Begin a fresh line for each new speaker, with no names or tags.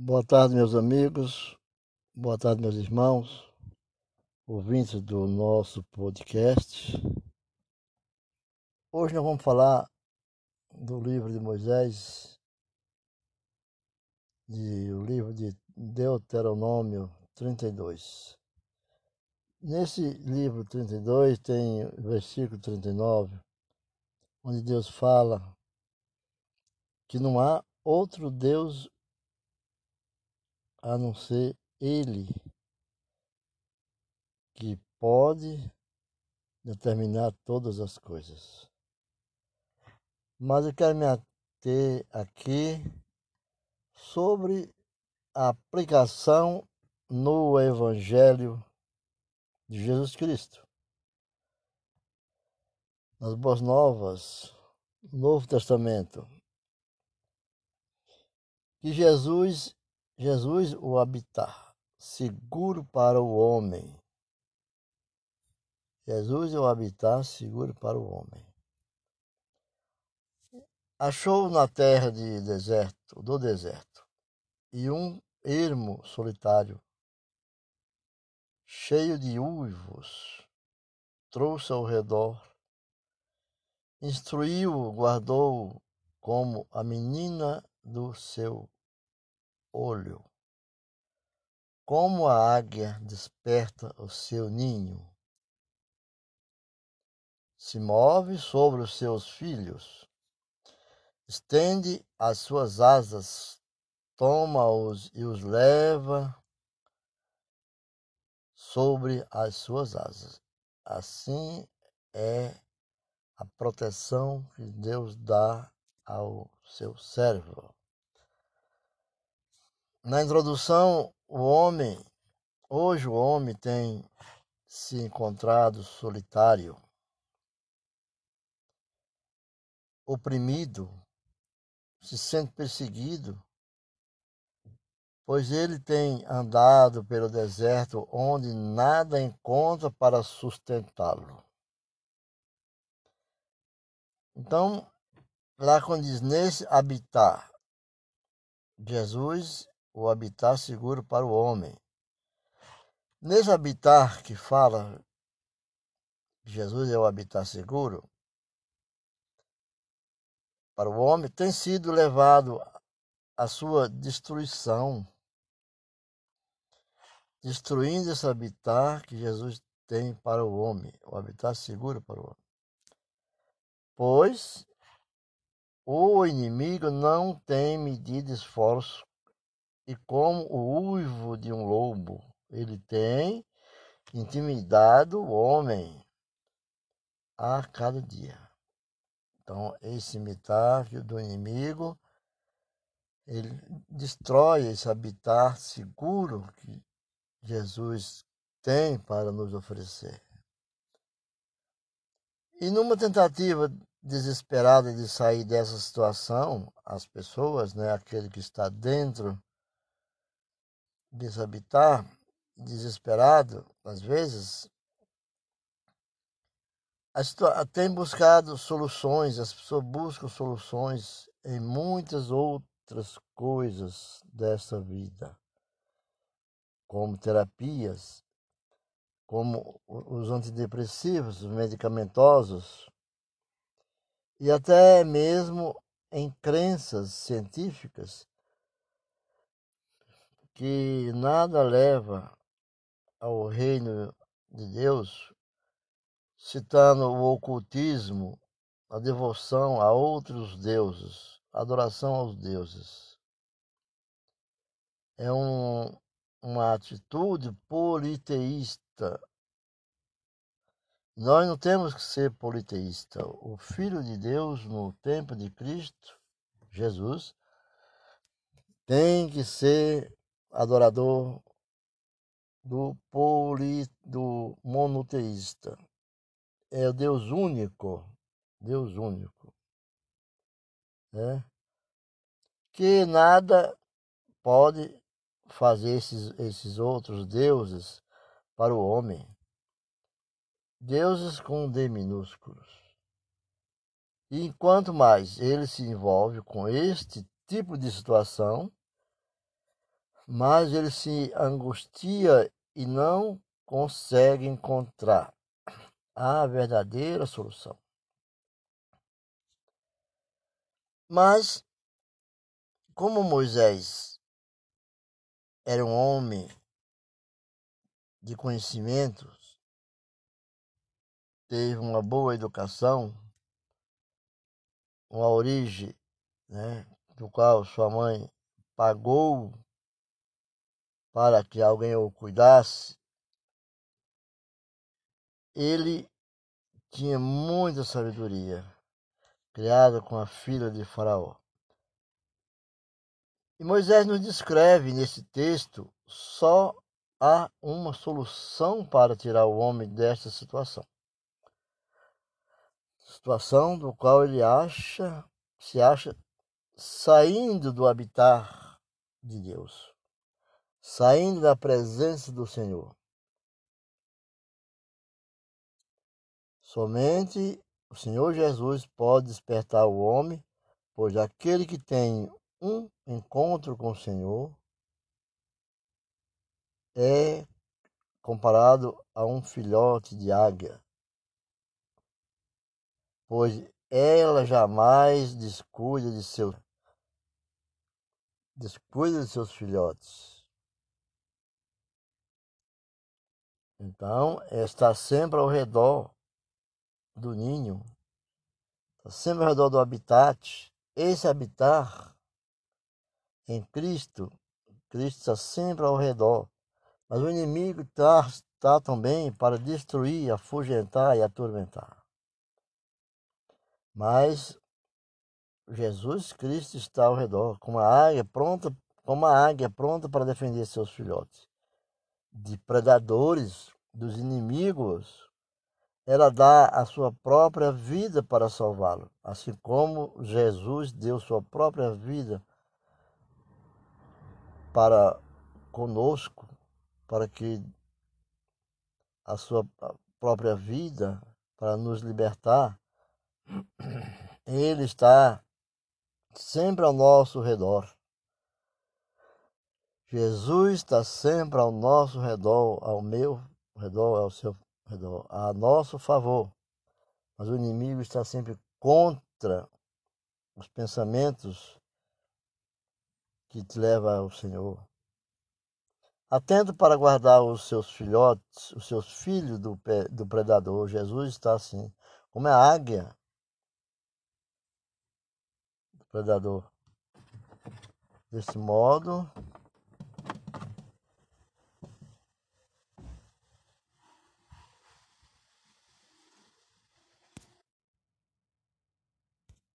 Boa tarde, meus amigos. Boa tarde, meus irmãos, ouvintes do nosso podcast. Hoje nós vamos falar do livro de Moisés, de, o livro de Deuteronômio 32. Nesse livro 32 tem o versículo 39, onde Deus fala que não há outro Deus a não ser Ele que pode determinar todas as coisas. Mas eu quero me ater aqui sobre a aplicação no Evangelho de Jesus Cristo. Nas Boas Novas, Novo Testamento, que Jesus Jesus o habitar, seguro para o homem. Jesus o habitar, seguro para o homem. Achou na terra de deserto, do deserto, e um ermo solitário, cheio de uivos, trouxe ao redor, instruiu, guardou como a menina do seu olho. Como a águia desperta o seu ninho, se move sobre os seus filhos, estende as suas asas, toma-os e os leva sobre as suas asas. Assim é a proteção que Deus dá ao seu servo. Na introdução, o homem, hoje o homem tem se encontrado solitário, oprimido, se sente perseguido, pois ele tem andado pelo deserto onde nada encontra para sustentá-lo. Então, lá quando diz nesse habitar, Jesus o habitar seguro para o homem. Nesse habitar que fala, Jesus é o habitar seguro para o homem, tem sido levado à sua destruição, destruindo esse habitar que Jesus tem para o homem, o habitar seguro para o homem. Pois o inimigo não tem medido esforço e como o uivo de um lobo, ele tem intimidado o homem a cada dia. Então, esse mitáfio do inimigo, ele destrói esse habitat seguro que Jesus tem para nos oferecer. E numa tentativa desesperada de sair dessa situação, as pessoas, né, aquele que está dentro desabitar, desesperado, às vezes, tem buscado soluções, as pessoas buscam soluções em muitas outras coisas dessa vida, como terapias, como os antidepressivos, os medicamentosos, e até mesmo em crenças científicas que nada leva ao reino de Deus, citando o ocultismo, a devoção a outros deuses, a adoração aos deuses. É um, uma atitude politeísta. Nós não temos que ser politeísta. O Filho de Deus, no tempo de Cristo, Jesus, tem que ser adorador do poli, do monoteísta. É o Deus único, Deus único. Né? Que nada pode fazer esses, esses outros deuses para o homem. Deuses com D minúsculos. E enquanto mais ele se envolve com este tipo de situação, mas ele se angustia e não consegue encontrar a verdadeira solução. Mas, como Moisés era um homem de conhecimentos, teve uma boa educação, uma origem, né, do qual sua mãe pagou para que alguém o cuidasse, ele tinha muita sabedoria, criado com a filha de Faraó. E Moisés nos descreve nesse texto só há uma solução para tirar o homem desta situação. Situação do qual ele acha, se acha saindo do habitar de Deus, saindo da presença do Senhor. Somente o Senhor Jesus pode despertar o homem, pois aquele que tem um encontro com o Senhor é comparado a um filhote de águia, pois ela jamais descuida de seu descuida de seus filhotes. Então, está sempre ao redor do ninho, está sempre ao redor do habitat. Esse habitar em Cristo, Cristo está sempre ao redor. Mas o inimigo está, está também para destruir, afugentar e atormentar. Mas Jesus Cristo está ao redor, como a águia pronta, como a águia pronta para defender seus filhotes de predadores, dos inimigos. Ela dá a sua própria vida para salvá-lo, assim como Jesus deu sua própria vida para conosco, para que a sua própria vida para nos libertar, ele está sempre ao nosso redor. Jesus está sempre ao nosso redor, ao meu redor, ao seu redor, a nosso favor. Mas o inimigo está sempre contra os pensamentos que te levam ao Senhor. Atento para guardar os seus filhotes, os seus filhos do, do predador. Jesus está assim, como é a águia predador. Desse modo,